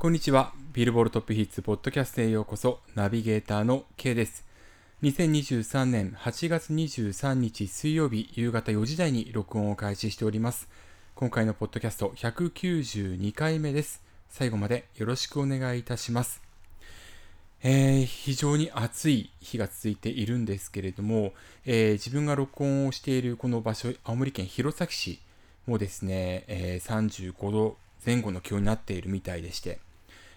こんにちは。ビルボールトップヒッツポッドキャストへようこそ。ナビゲーターの K です。2023年8月23日水曜日夕方4時台に録音を開始しております。今回のポッドキャスト192回目です。最後までよろしくお願いいたします。えー非常に暑い日が続いているんですけれども、えー自分が録音をしているこの場所、青森県弘前市もですね、えー35度前後の気温になっているみたいでして、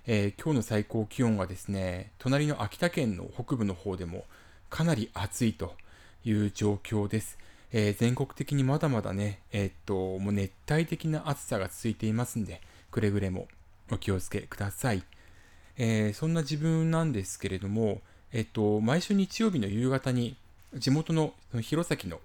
えー今日の最高気温がですね、隣の秋田県の北部の方でもかなり暑いという状況です。えー全国的にまだまだね、えーっと、もう熱帯的な暑さが続いていますんで、くれぐれもお気をつけください。えーそんな自分なんですけれども、えっと、毎週日曜日の夕方に地元のの弘前の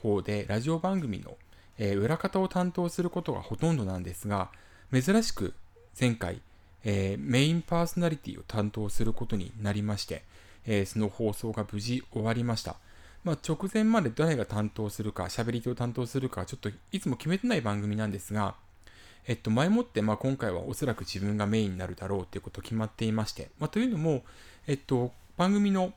方でラジオ番組の、えー裏方を担当することがほとんどなんですが、珍しく前回、えーメインパーソナリティを担当することになりまして、えーその放送が無事終わりました。まあ、直前まで誰が担当するか、喋り手を担当するか、ちょっといつも決めてない番組なんですが、えっと、前もって、まあ、今回はおそらく自分がメインになるだろうということ決まっていまして、まあ、というのも、えっと、番組の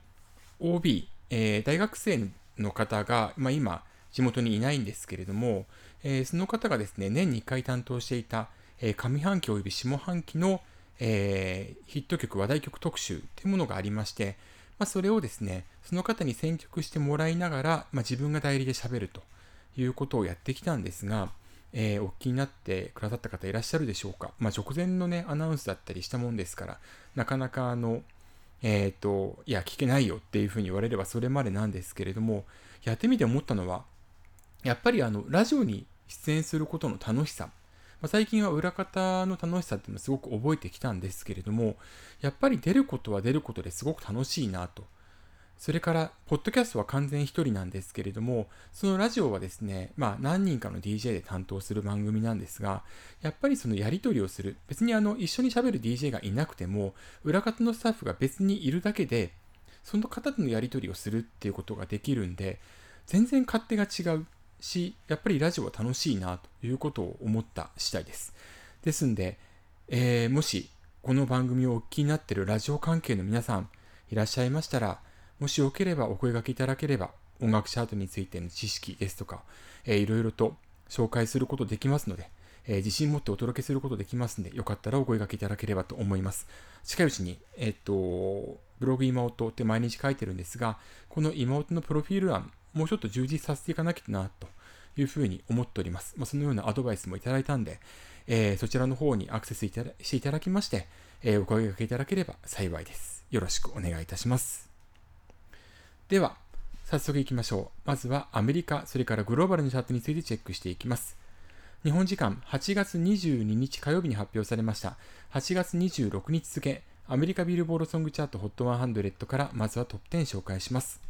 OB、えー大学生の方が、まあ、今、地元にいないんですけれども、えーその方がですね、年に1回担当していた、えー上半期及び下半期の、えーヒット曲、話題曲特集というものがありまして、まあ、それをですね、その方に選曲してもらいながら、まあ、自分が代理で喋るということをやってきたんですが、えーお気になってくださった方いらっしゃるでしょうか。まあ、直前のね、アナウンスだったりしたもんですから、なかなかあの、えっ、と、いや、聞けないよっていうふうに言われればそれまでなんですけれども、やってみて思ったのは、やっぱりあの、ラジオに出演することの楽しさ。まあ、最近は裏方の楽しさっていうのをすごく覚えてきたんですけれども、やっぱり出ることは出ることですごく楽しいなと。それから、ポッドキャストは完全一人なんですけれども、そのラジオはですね、まあ何人かの DJ で担当する番組なんですが、やっぱりそのやり取りをする。別にあの、一緒に喋る DJ がいなくても、裏方のスタッフが別にいるだけで、その方とのやり取りをするっていうことができるんで、全然勝手が違うし、やっぱりラジオは楽しいなということを思った次第です。ですんで、えーもしこの番組をお聞きになっているラジオ関係の皆さんいらっしゃいましたら、もしよければお声掛けいただければ、音楽チャートについての知識ですとか、えーいろいろと紹介することできますので、えー自信持ってお届けすることできますので、よかったらお声掛けいただければと思います。近いうちに、えっと、ブログ妹って毎日書いてるんですが、この妹のプロフィール欄、もうちょっと充実させていかなきゃな、というふうに思っております。まあ、そのようなアドバイスもいただいたんで、えーそちらの方にアクセスいただしていただきまして、えーお声掛けいただければ幸いです。よろしくお願いいたします。では、早速行きましょう。まずはアメリカ、それからグローバルのチャートについてチェックしていきます。日本時間8月22日火曜日に発表されました8月26日付アメリカビルボードソングチャート HOT100 からまずはトップ10紹介します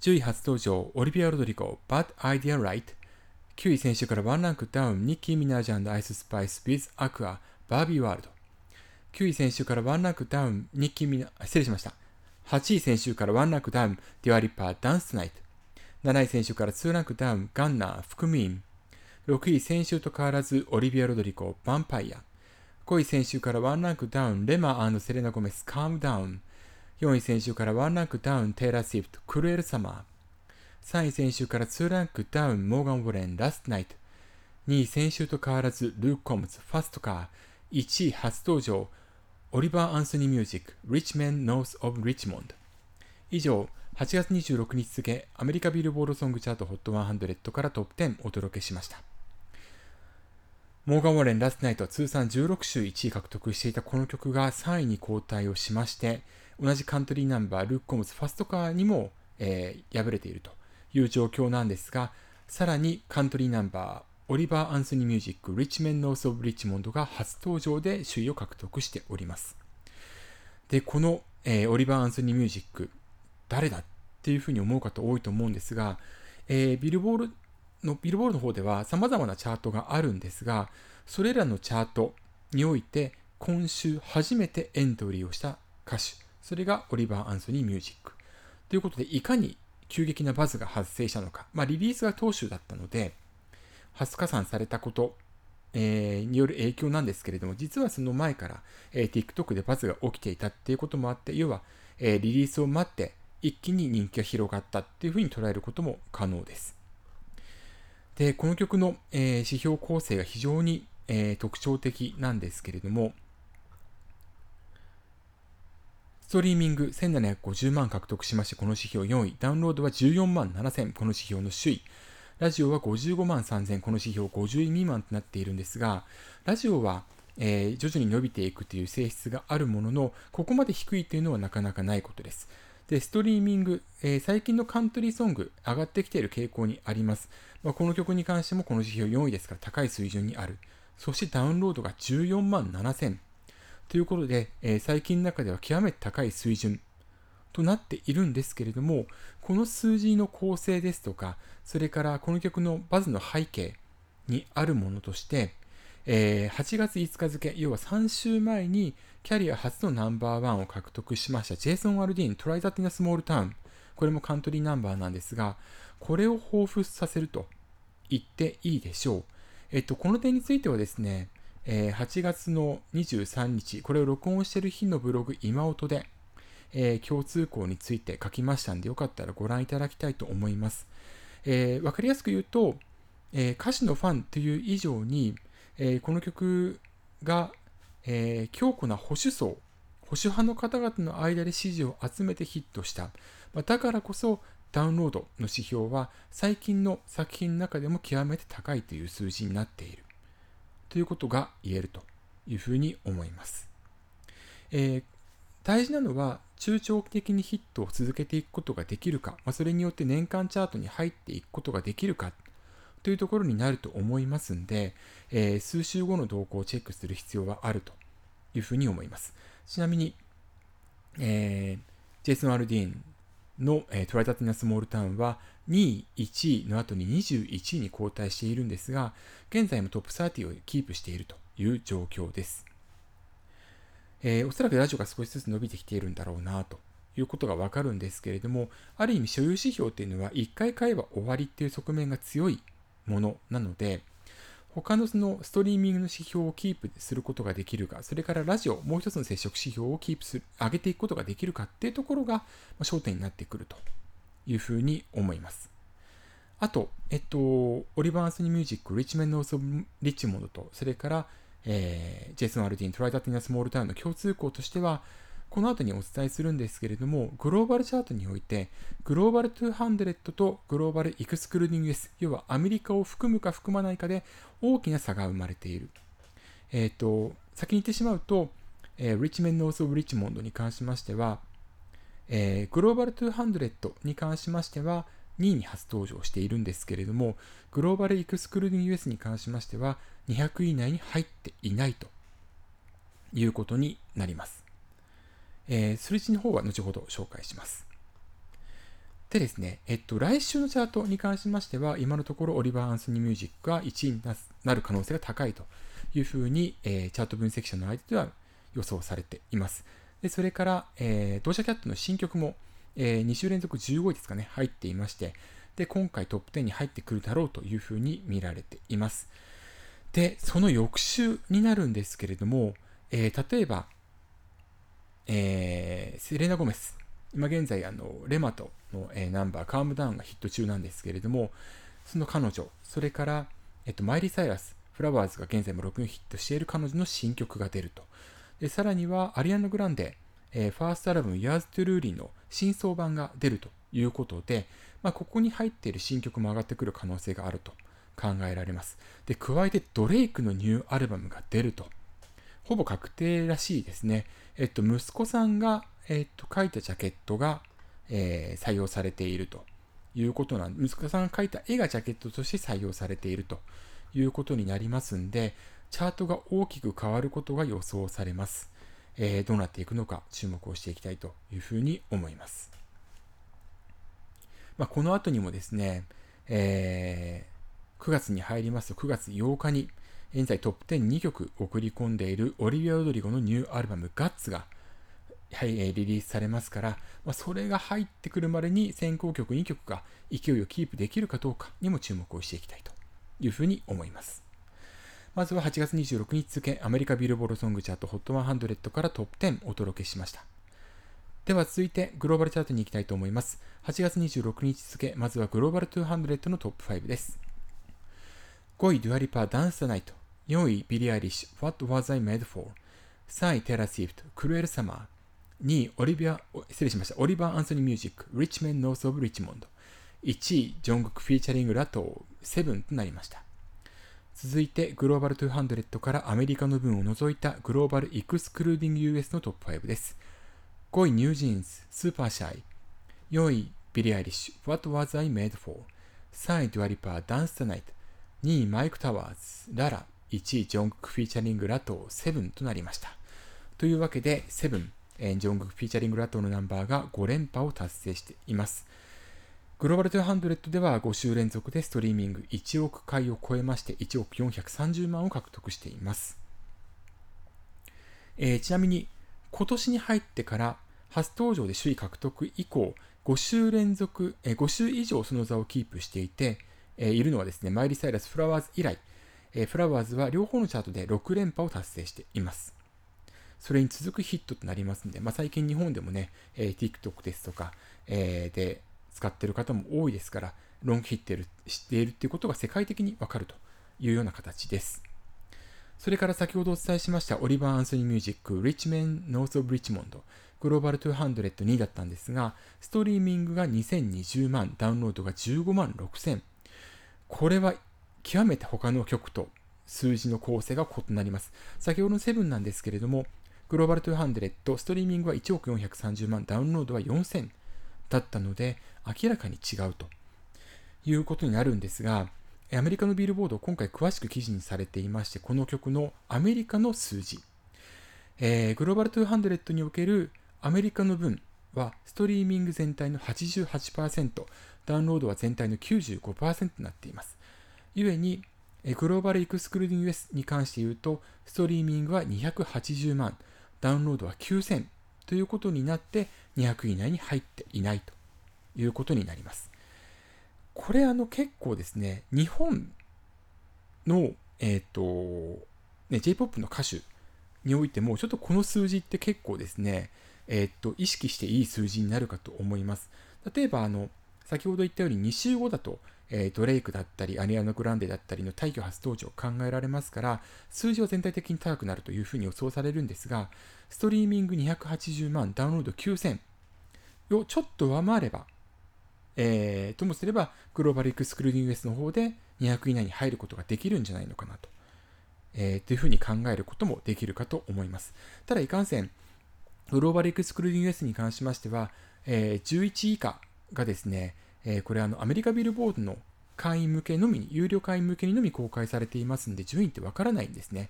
10位初登場オリビア・ロドリゴ Bad Idea Right 9位先週からワンランクダウンニッキー・ミナージュ、アイス・スパイス with Aqua Barbie World。9位先週からワンランクダウンニッキー・ミナ失礼しました。8位先週からワンランクダウンデュア・リパ Dance The Night。7位先週から2ランクダウンガンナ FukUMean。6位先週と変わらずオリビア・ロドリゴ Vampire 5位先週からワンランクダウンレマ、セレナ・ゴメス Calm Down 4位先週からワンランクダウンテイラー・スイフト Cruel Summer 3位先週から2ランクダウンモーガン・ウォレン Last Night。2位先週と変わらずルーク・コムズファストカー。1位初登場オリバー・アンソニー・ミュージック Rich Men North of Richmond 以上8月26日付アメリカビルボードソングチャート HOT100 からトップ10お届けしました。モーガン・ウォレン・ラストナイトは通算16週1位獲得していたこの曲が3位に後退をしまして、同じカントリーナンバー、ルック・コムズ・ファストカーにも、えー敗れているという状況なんですが、さらにカントリーナンバー、オリバー・アンソニー・ミュージック、リッチメン・ノース・オブ・リッチモンドが初登場で首位を獲得しております。で、この、えーオリバー・アンソニー・ミュージック、誰だっていうふうに思う方多いと思うんですが、えービルボールのビルボールの方では様々なチャートがあるんですが、それらのチャートにおいて今週初めてエントリーをした歌手、それがオリバー・アンソニー・ミュージック。ということで、いかに急激なバズが発生したのか。まあ、リリースが当週だったので、初加算されたこと、えー、による影響なんですけれども、実はその前から、えー、TikTok でバズが起きていたっていうこともあって、要は、えー、リリースを待って、一気に人気が広がったっていうふうに捉えることも可能です。で、この曲の、えー、指標構成が非常に、えー、特徴的なんですけれども、ストリーミング1750万獲得しまして、この指標4位。ダウンロードは14万7000、この指標の首位。ラジオは55万3000、この指標50位未満となっているんですが、ラジオは、えー、徐々に伸びていくという性質があるものの、ここまで低いというのはなかなかないことです。で、ストリーミング、えー、最近のカントリーソング、上がってきている傾向にあります。まあ、この曲に関してもこの指標4位ですから高い水準にある。そしてダウンロードが14万7000。ということで、えー、最近の中では極めて高い水準となっているんですけれども、この数字の構成ですとか、それからこの曲のバズの背景にあるものとして、えー、8月5日付、要は3週前にキャリア初のナンバーワンを獲得しましたジェイソン・アルディーン、トライザティナ・スモールタウン。これもカントリーナンバーなんですが、これを彷彿させると言っていいでしょう。えっと、この点についてはですね、えー、8月の23日、これを録音している日のブログ、今音で、えー、共通項について書きましたんで、よかったらご覧いただきたいと思います。えー、わかりやすく言うと、え歌手のファンという以上に、えこの曲が、え強固な保守層、保守派の方々の間で支持を集めてヒットした。まだからこそ、ダウンロードの指標は最近の作品の中でも極めて高いという数字になっている。ということが言えるというふうに思います。えー、大事なのは中長期的にヒットを続けていくことができるか、まあ、それによって年間チャートに入っていくことができるかというところになると思いますんで、えー、数週後の動向をチェックする必要はあるというふうに思います。ちなみに、えー、ジェイソン・アルディーンの、えー、トライタティナ・スモールタウンは2位、1位の後に21位に後退しているんですが、現在もトップ30をキープしているという状況です。えー、おそらくラジオが少しずつ伸びてきているんだろうなということがわかるんですけれども、ある意味所有指標っていうのは1回買えば終わりっていう側面が強いものなので、他のそのストリーミングの指標をキープすることができるか、それからラジオ、もう一つの接触指標をキープする、上げていくことができるかっていうところが焦点になってくるというふうに思います。あと、えっと、オリバー・アンソニー・ミュージック、リッチメンド・オス・リッチモンドと、それから、えー、ジェイソン・アルディン、トライダティナ・スモールタウンの共通項としては、この後にお伝えするんですけれども、グローバルチャートにおいて、グローバル200とグローバルエクスクルーディング S、要はアメリカを含むか含まないかで大きな差が生まれている。えっ、ー、と、先に言ってしまうと、えー、リッチメンノース・オブ・リッチモンドに関しましては、えー、グローバル200に関しましては、2位に初登場しているんですけれども、グローバルエクスクルーディング US に関しましては、200位以内に入っていないということになります。えー、数字の方は後ほど紹介します。でですね、えっと、来週のチャートに関しましては、今のところオリバー・アンソニー・ミュージックが1位になる可能性が高いというふうに、えー、チャート分析者の間では予想されています。でそれから、えー、ドーシャキャットの新曲も、えー、2週連続15位ですかね、入っていまして、で、今回トップ10に入ってくるだろうというふうに見られています。で、その翌週になるんですけれども、えー、例えば、えー、セレナ・ゴメス。今現在、あの、レマトの、えー、ナンバー、カームダウンがヒット中なんですけれども、その彼女、それから、えっと、マイリー・サイラス、フラワーズが現在も6ヒットしている彼女の新曲が出ると。で、さらには、アリアンナ・グランデ、えー、ファーストアルバム、Years to Ruly の新装版が出るということで、まあ、ここに入っている新曲も上がってくる可能性があると考えられます。で、加えてドレイクのニューアルバムが出ると。ほぼ確定らしいですね。えっと、息子さんが、えっと、書いたジャケットが、えー、採用されているということなんで、息子さんが描いた絵がジャケットとして採用されているということになりますんで、チャートが大きく変わることが予想されます。えー、どうなっていくのか注目をしていきたいというふうに思います。まあ、この後にもですね、えー、9月に入りますと9月8日に、現在トップ10 2曲送り込んでいるオリビア・オドリゴのニューアルバムガッツが、はい、リリースされますから、まあ、それが入ってくるまでに先行曲2曲が勢いをキープできるかどうかにも注目をしていきたいというふうに思います。まずは8月26日付、アメリカビルボードソングチャート HOT100 からトップ10お届けしました。では続いてグローバルチャートに行きたいと思います。8月26日付、まずはグローバル200のトップ5です。5位、デュア・リパ、Dance The Night。4位、ビリー・アイリッシュ、What Was I Made For? 3位、テイラー・スイフト、 Cruel Summer。2位、オリビア、失礼しました。オリバー・アンソニー・ミュージック、Rich Men North of Richmond。1位、ジョングク featuring ラトー、 Seven となりました。続いて、グローバル200からアメリカの分を除いたグローバルエクスクルーディング US のトップ5です。5位、ニュージーンズ、 Super Shy。4位、ビリー・アイリッシュ、What Was I Made For? 3位、デュア・リパ、Dance The Night。2位、マイク・タワーズ、ララ。1位、ジョングク・フィーチャリング・ラトー、7となりました。というわけで、7、ジョングク・フィーチャリング・ラトーのナンバーが5連覇を達成しています。グローバル200では5週連続でストリーミング1億回を超えまして1億430万を獲得しています。えー、ちなみに今年に入ってから初登場で首位獲得以降5週連続、えー、5週以上その座をキープしていて、えー、いるのはですね、マイリー・サイラス・フラワーズ以来、えー、フラワーズは両方のチャートで6連覇を達成しています。それに続くヒットとなりますので、まあ、最近日本でもね、えー、TikTok ですとか、えー、で使っている方も多いですから、ロングヒットしているということが世界的にわかるというような形です。それから先ほどお伝えしましたオリバー・アンソニー・ミュージック、リッチメン・ノース・オブ・リッチモンド、グローバル202位だったんですが、ストリーミングが2020万、ダウンロードが15万6000。これは極めて他の曲と数字の構成が異なります。先ほどの7なんですけれども、グローバル200、ストリーミングは1億430万、ダウンロードは4000だったので、明らかに違うということになるんですが、アメリカのビルボードを、今回詳しく記事にされていまして、この曲のアメリカの数字、えー、グローバル200におけるアメリカの分は、ストリーミング全体の88%、ダウンロードは全体の95%になっています。ゆえに、グローバルエクスクルーディング US に関して言うと、ストリーミングは280万、ダウンロードは9000ということになって、200位以内に入っていないということになります。これあの結構ですね、日本の、えっ、ー、と、ね、J-POP の歌手においても、ちょっとこの数字って結構ですね、えっ、ー、と、意識していい数字になるかと思います。例えば、あの、先ほど言ったように2週後だと、えー、ドレイクだったり、アニアナ・グランデだったりの大挙初登場考えられますから、数字は全体的に高くなるというふうに予想されるんですが、ストリーミング280万、ダウンロード9000をちょっと上回れば、えー、ともすれば、グローバルエクスクルーディング US の方で200以内に入ることができるんじゃないのかなと、えー、というふうに考えることもできるかと思います。ただ、いかんせん、グローバルエクスクルーディング US に関しましては、えー、11以下がですね、えー、これあのアメリカビルボードの会員向けのみ、有料会員向けにのみ公開されていますので、順位ってわからないんですね。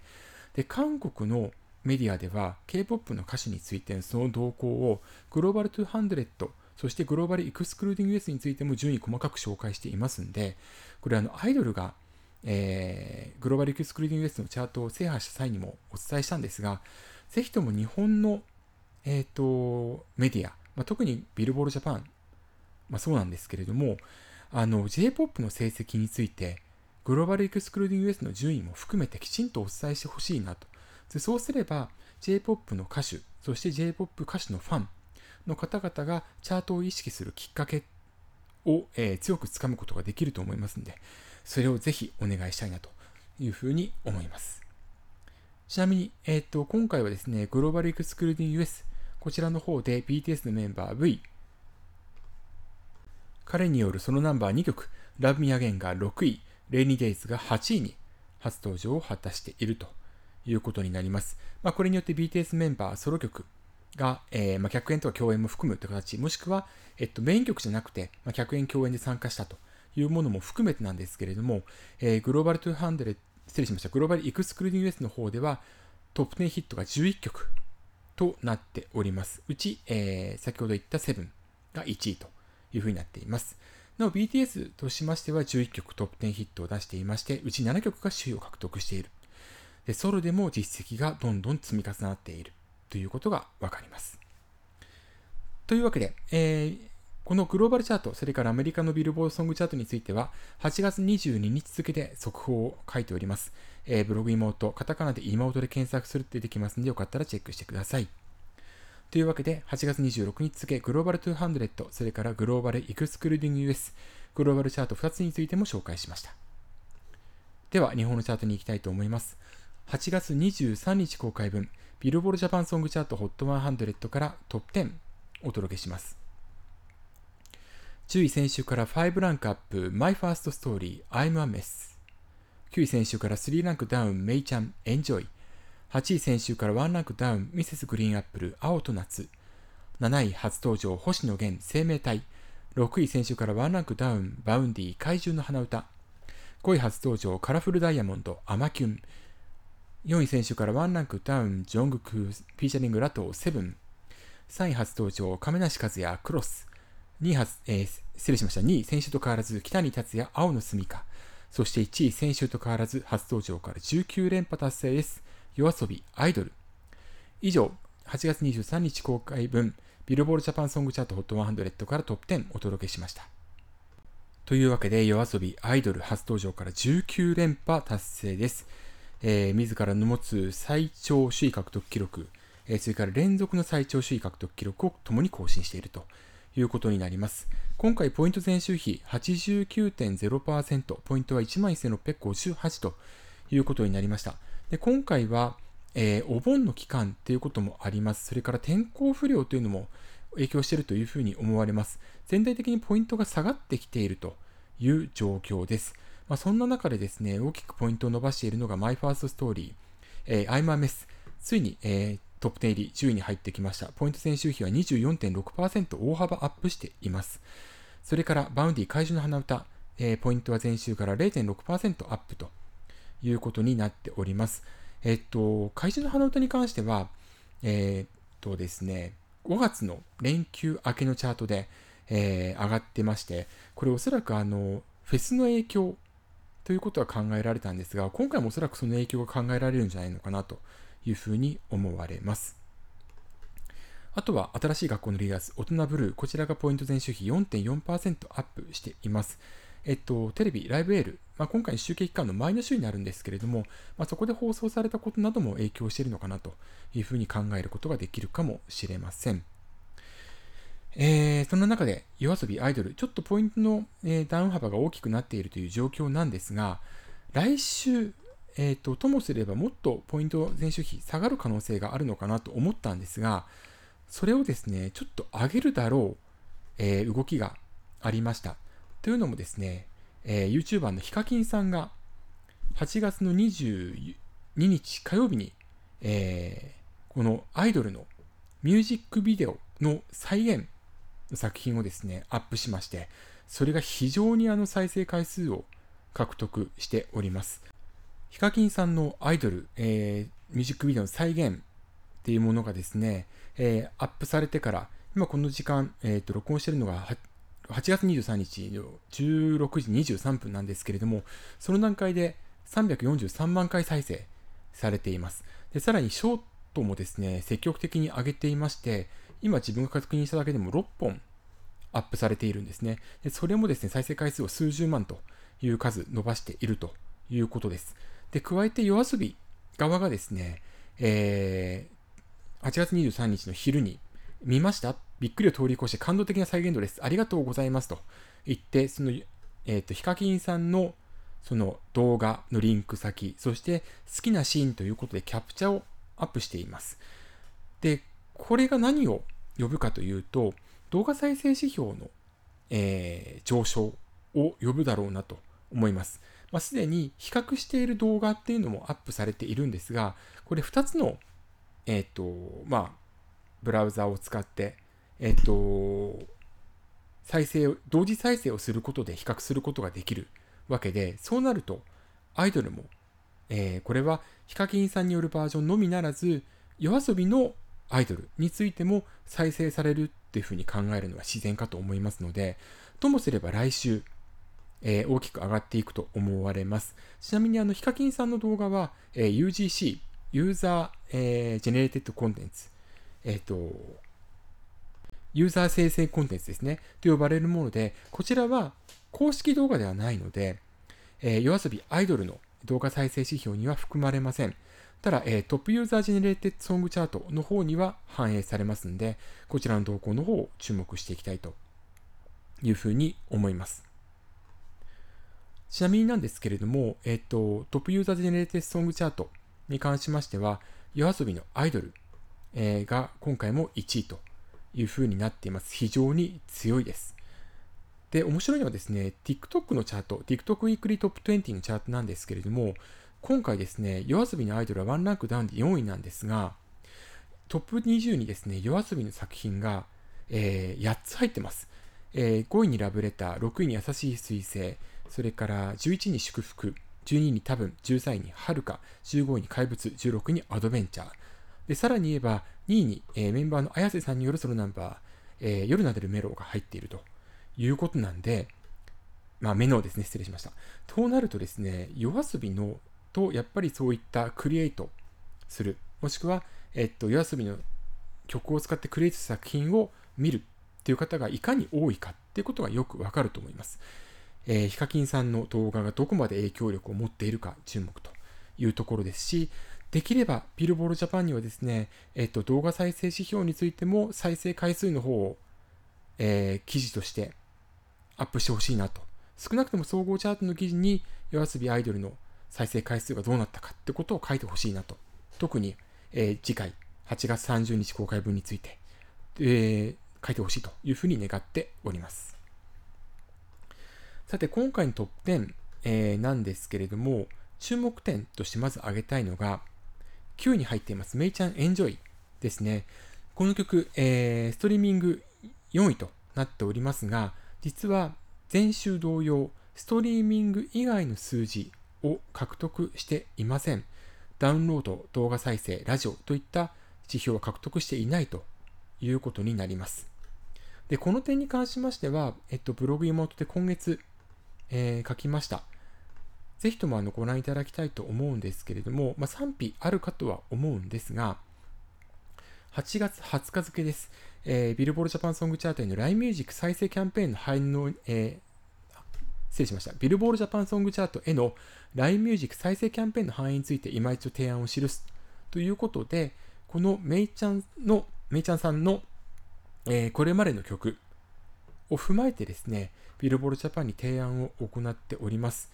で、韓国のメディアでは K-POP の歌詞についてその動向をグローバル200、そして Global Excluding US についても順位細かく紹介していますんで、これあのアイドルが、えー、グローバルエクスクルーディング US のチャートを制覇した際にもお伝えしたんですが、ぜひとも日本の、えーと、メディア、まあ、特にビルボードジャパン、まあ、そうなんですけれども、J-POP の成績について、グローバルエクスクルーディング US の順位も含めてきちんとお伝えしてほしいなとでそうすれば J-POP の歌手、そして J-POP 歌手のファンの方々がチャートを意識するきっかけを、えー、強くつかむことができると思いますので、それをぜひお願いしたいなというふうに思います。ちなみに、えーと、今回はですね、グローバルエクスクルーディング US、こちらの方で BTS のメンバー V、彼によるそのナンバー2曲、Love Me Again が6位、Rainy Days が8位に初登場を果たしているということになります。まあ、これによって BTS メンバーソロ曲が、えー、まあ、客演とか共演も含むという形、もしくは、えっと、メイン曲じゃなくて、まあ、客演共演で参加したというものも含めてなんですけれども、えー、グローバル200、失礼しました、グローバルエクスクルーディング US の方では、トップ10ヒットが11曲となっております。うち、えー、先ほど言った7が1位というふうになっています。なお BTS としましては11曲トップ10ヒットを出していまして、うち7曲が首位を獲得しているでソロでも実績がどんどん積み重なっているということがわかります。というわけで、えー、このグローバルチャート、それからアメリカのビルボードソングチャートについては、8月22日付で速報を書いております。えー、ブログ妹、カタカナで妹で検索するってできますので、よかったらチェックしてください。というわけで、8月26日付、グローバル200、それからグローバルエクスクルーディング US、グローバルチャート2つについても紹介しました。では、日本のチャートに行きたいと思います。8月23日公開分、ビルボールジャパンソングチャート HOT100 からトップ10お届けします。10位選手から5ランクアップ、My First Story, I'm a Mess。9位選手から3ランクダウン、メイちゃん、Enjoy。8位先週から1ランクダウン、ミセスグリーンアップル、青と夏。7位初登場、星野源、生命体。6位先週から1ランクダウン、バウンディ、怪獣の花歌。5位初登場、カラフルダイヤモンド、アマキュン。4位先週から1ランクダウン、ジョングク、featuring ラトー、 Seven。3位初登場、亀梨和也、クロス。2位初、えー、失礼しました。2位、先週と変わらず、キタニタツヤ、青のすみか。そして1位、先週と変わらず、初登場から19連覇達成です。夜遊び、アイドル。以上、8月23日公開分、ビルボールジャパンソングチャート HOT100 からトップ10お届けしました。というわけで、夜遊び、アイドル初登場から19連覇達成です。えー、自らの持つ最長首位獲得記録、えー、それから連続の最長首位獲得記録を共に更新しているということになります。今回、ポイント前週比89.0%、ポイントは11,658ということになりました。で今回は、えー、お盆の期間ということもあります。それから天候不良というのも影響しているというふうに思われます。全体的にポイントが下がってきているという状況です。まあ、そんな中でですね、大きくポイントを伸ばしているのが My First Story、えー、I'm a Mess。ついに、えー、トップ10入り10位に入ってきました。ポイント先週比は24.6%大幅アップしています。それからバウンディ怪獣の花歌、えー、ポイントは前週から0.6%アップということになっております。えっと、怪獣の花歌に関しては、えー、っとですね、5月の連休明けのチャートで、えー、上がってまして、これおそらくあの、フェスの影響ということは考えられたんですが、今回もおそらくその影響が考えられるんじゃないのかなというふうに思われます。あとは新しい学校のリーダーズ、大人ブルー、こちらがポイント前週比4.4%アップしています。えっと、テレビ、ライブエール、まあ、今回集計期間の前の週になるんですけれども、まあ、そこで放送されたことなども影響しているのかなというふうに考えることができるかもしれません。えー、そんな中で、夜遊びアイドル、ちょっとポイントの、えー、ダウン幅が大きくなっているという状況なんですが、来週、えーと、ともすればもっとポイント前週比下がる可能性があるのかなと思ったんですが、それをですね、ちょっと上げるだろう、えー、動きがありました。というのもですね、えー、YouTuber のヒカキンさんが8月の22日火曜日に、えー、このアイドルのミュージックビデオの再現の作品をですね、アップしまして、それが非常にあの再生回数を獲得しております。ヒカキンさんのアイドル、えー、ミュージックビデオの再現っていうものがですね、えー、アップされてから、今この時間、えーと、録音してるのが8月23日の16時23分なんですけれども、その段階で343万回再生されています。でさらにショートもですね、積極的に上げていまして、今自分が確認しただけでも6本アップされているんですね。でそれもですね、再生回数を数十万という数伸ばしているということです。で、加えて夜遊び側がですね、えー、8月23日の昼に見ましたびっくりを通り越して感動的な再現度です。ありがとうございますと言って、その、えっ、ー、と、ヒカキンさんのその動画のリンク先、そして好きなシーンということでキャプチャをアップしています。で、これが何を呼ぶかというと、動画再生指標の、えー、上昇を呼ぶだろうなと思います。まあ、すでに比較している動画っていうのもアップされているんですが、これ2つの、えっ、ー、と、まあ、ブラウザを使って、えっ、と、再生を、同時再生をすることで比較することができるわけで、そうなると、アイドルも、えー、これはヒカキンさんによるバージョンのみならず、夜遊びのアイドルについても再生されるっていうふうに考えるのは自然かと思いますので、ともすれば来週、えー、大きく上がっていくと思われます。ちなみにあの、ヒカキンさんの動画は、えー、UGC、ユーザー、えー、ジェネレーテッドコンテンツ、えっ、ー、と、ユーザー生成コンテンツですね、と呼ばれるもので、こちらは公式動画ではないので、えー、 YOASOBI アイドルの動画再生指標には含まれません。ただ、えー、 Top User Generated Song チャートの方には反映されますので、こちらの動向の方を注目していきたいというふうに思います。ちなみになんですけれども、えっ、ー、と、 Top User Generated Song チャートに関しましては、 YOASOBI のアイドル、えー、が今回も1位というふうになっています。非常に強いです。で、面白いのはですね、TikTok のチャート、TikTok Weekly Top 20のチャートなんですけれども、今回ですね、夜遊びのアイドルはワンランクダウンで4位なんですが、トップ20にですね、夜遊びの作品が、えー、8つ入ってます。えー、5位にラブレター、6位に優しい彗星、それから11位に祝福、12位に多分、13位に遥か、15位に怪物、16位にアドベンチャー。で、さらに言えば、2位に、えー、メンバーの綾瀬さんによるソロナンバー、えー、夜なでるメロが入っているということなんで、まあ、メノですね、失礼しました。となるとですね、夜遊びのと、やっぱりそういったクリエイトする、もしくは、えっと、夜遊びの曲を使ってクリエイト作品を見るっていう方がいかに多いかっていうことがよくわかると思います。えー、ヒカキンさんの動画がどこまで影響力を持っているか注目というところですし、できればビルボールジャパンにはですね、えっと、動画再生指標についても再生回数の方を、えー、記事としてアップしてほしいなと。少なくとも総合チャートの記事に夜遊びアイドルの再生回数がどうなったかってことを書いてほしいなと。特に、えー、次回8月30日公開分について、えー、書いてほしいというふうに願っております。さて、今回のトップ10、えー、なんですけれども、注目点としてまず挙げたいのが、9に入っています、メイちゃんエンジョイですね。この曲、えー、ストリーミング4位となっておりますが、実は前週同様、ストリーミング以外の数字を獲得していません。ダウンロード、動画再生、ラジオといった指標は獲得していないということになります。で、この点に関しましては、えっと、ブログ妹で今月、えー、書きました。ぜひともあのご覧いただきたいと思うんですけれども、まあ、賛否あるかとは思うんですが、8月20日付です。えー、ビルボールジャパンソングチャートへの LINE ミュージック再生キャンペーンの反応、えー、失礼しました。ビルボールジャパンソングチャートへの LINE ミュージック再生キャンペーンの範囲について今一度提案を記すということで、このメイちゃんの、メイちゃんさんの、えー、これまでの曲を踏まえてですね、ビルボールジャパンに提案を行っております。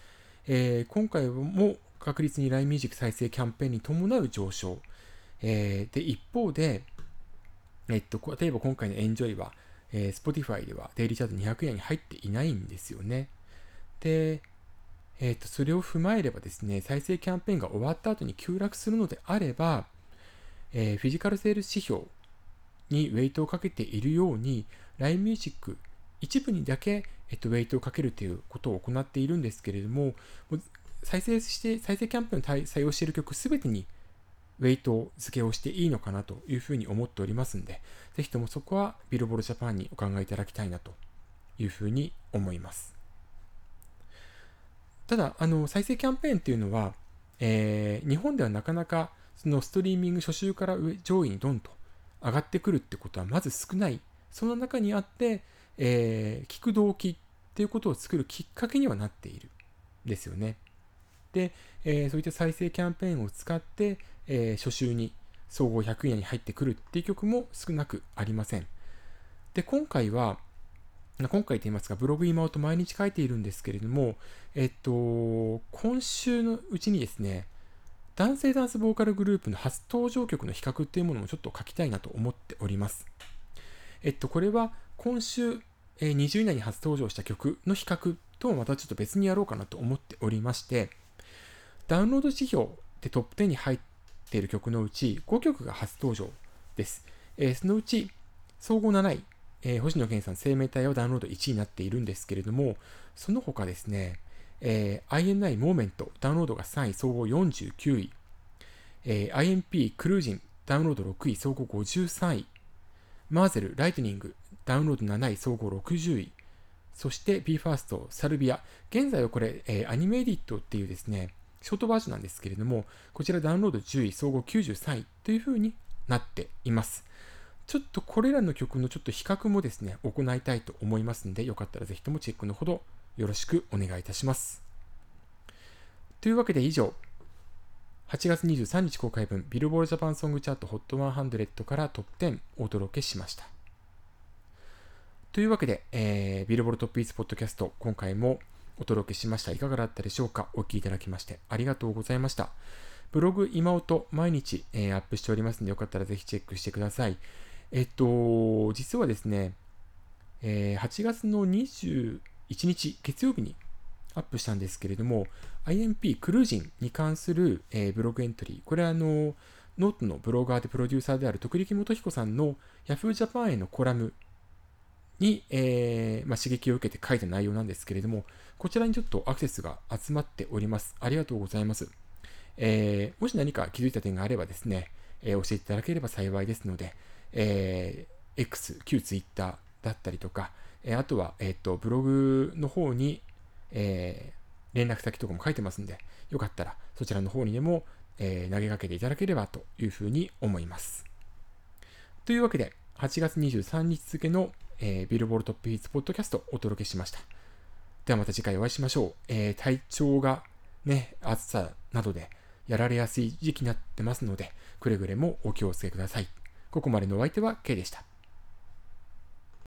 えー、今回も確実に LINE ミュージック再生キャンペーンに伴う上昇。えー、で、一方で、えっと、例えば今回のエンジョイは、えー、Spotify ではデイリーチャート200円に入っていないんですよね。で、えっと、それを踏まえればですね、再生キャンペーンが終わった後に急落するのであれば、えー、フィジカルセール指標にウェイトをかけているように、LINE ミュージック一部にだけ、えっと、ウェイトをかけるということを行っているんですけれども、再生して、再生キャンペーンを採用している曲すべてにウェイト付けをしていいのかなというふうに思っておりますんで、ぜひともそこはビルボールジャパンにお考えいただきたいなというふうに思います。ただ、あの、再生キャンペーンっていうのは、えー、日本ではなかなかそのストリーミング初週から上位にドンと上がってくるってことはまず少ない。その中にあって、えー、聞く動機っていうことを作るきっかけにはなっているですよね。で、えー、そういった再生キャンペーンを使って、えー、初週に総合100円に入ってくるっていう曲も少なくありません。で、今回は、今回と言いますか、ブログ今と毎日書いているんですけれども、えっと、今週のうちにですね、男性ダンスボーカルグループの初登場曲の比較っていうものもちょっと書きたいなと思っております。えっと、これは今週、えー、20位以内に初登場した曲の比較ともまたちょっと別にやろうかなと思っておりまして、ダウンロード指標でトップ10に入っている曲のうち5曲が初登場です。えー、そのうち総合7位、えー、星野源さん生命体はダウンロード1位になっているんですけれども、その他ですね、えー、INI モーメントダウンロードが3位総合49位、えー、IMP クルージンダウンロード6位総合53位、マーゼルライトニングダウンロード7位総合60位、そして BE:FIRST サルビア、現在はこれ、えー、アニメエディットっていうですね、ショートバージョンなんですけれども、こちらダウンロード10位、総合93位というふうになっています。ちょっとこれらの曲のちょっと比較もですね、行いたいと思いますので、よかったらぜひともチェックのほどよろしくお願いいたします。というわけで以上、8月23日公開分、ビルボールジャパンソングチャート HOT100 からトップ10お届けしました。というわけで、えー、ビルボルトップイーツポッドキャスト、今回もお届けしました。いかがだったでしょうか？お聴きいただきましてありがとうございました。ブログ今音毎日、えー、アップしておりますので、よかったらぜひチェックしてください。えっと、実はですね、えー、8月の21日月曜日にアップしたんですけれども、IMP CRUISIN'に関する、えー、ブログエントリー、これはあの、ノートのブロガーでプロデューサーである徳力基彦さんの Yahoo Japan へのコラムに、えー、まあ、刺激を受けて書いた内容なんですけれども、こちらにちょっとアクセスが集まっております。ありがとうございます。えー、もし何か気づいた点があればですね、えー、教えていただければ幸いですので、えー、X、旧 Twitter だったりとか、えあとは、えっ、と、ブログの方に、え連絡先とかも書いてますんで、よかったらそちらの方にでも、え投げかけていただければというふうに思います。というわけで、8月23日付の、えビルボールトップヒッツポッドキャストお届けしました。ではまた次回お会いしましょう。えー、体調がね、暑さなどでやられやすい時期になってますので、くれぐれもお気をつけください。ここまでのお相手は K でした。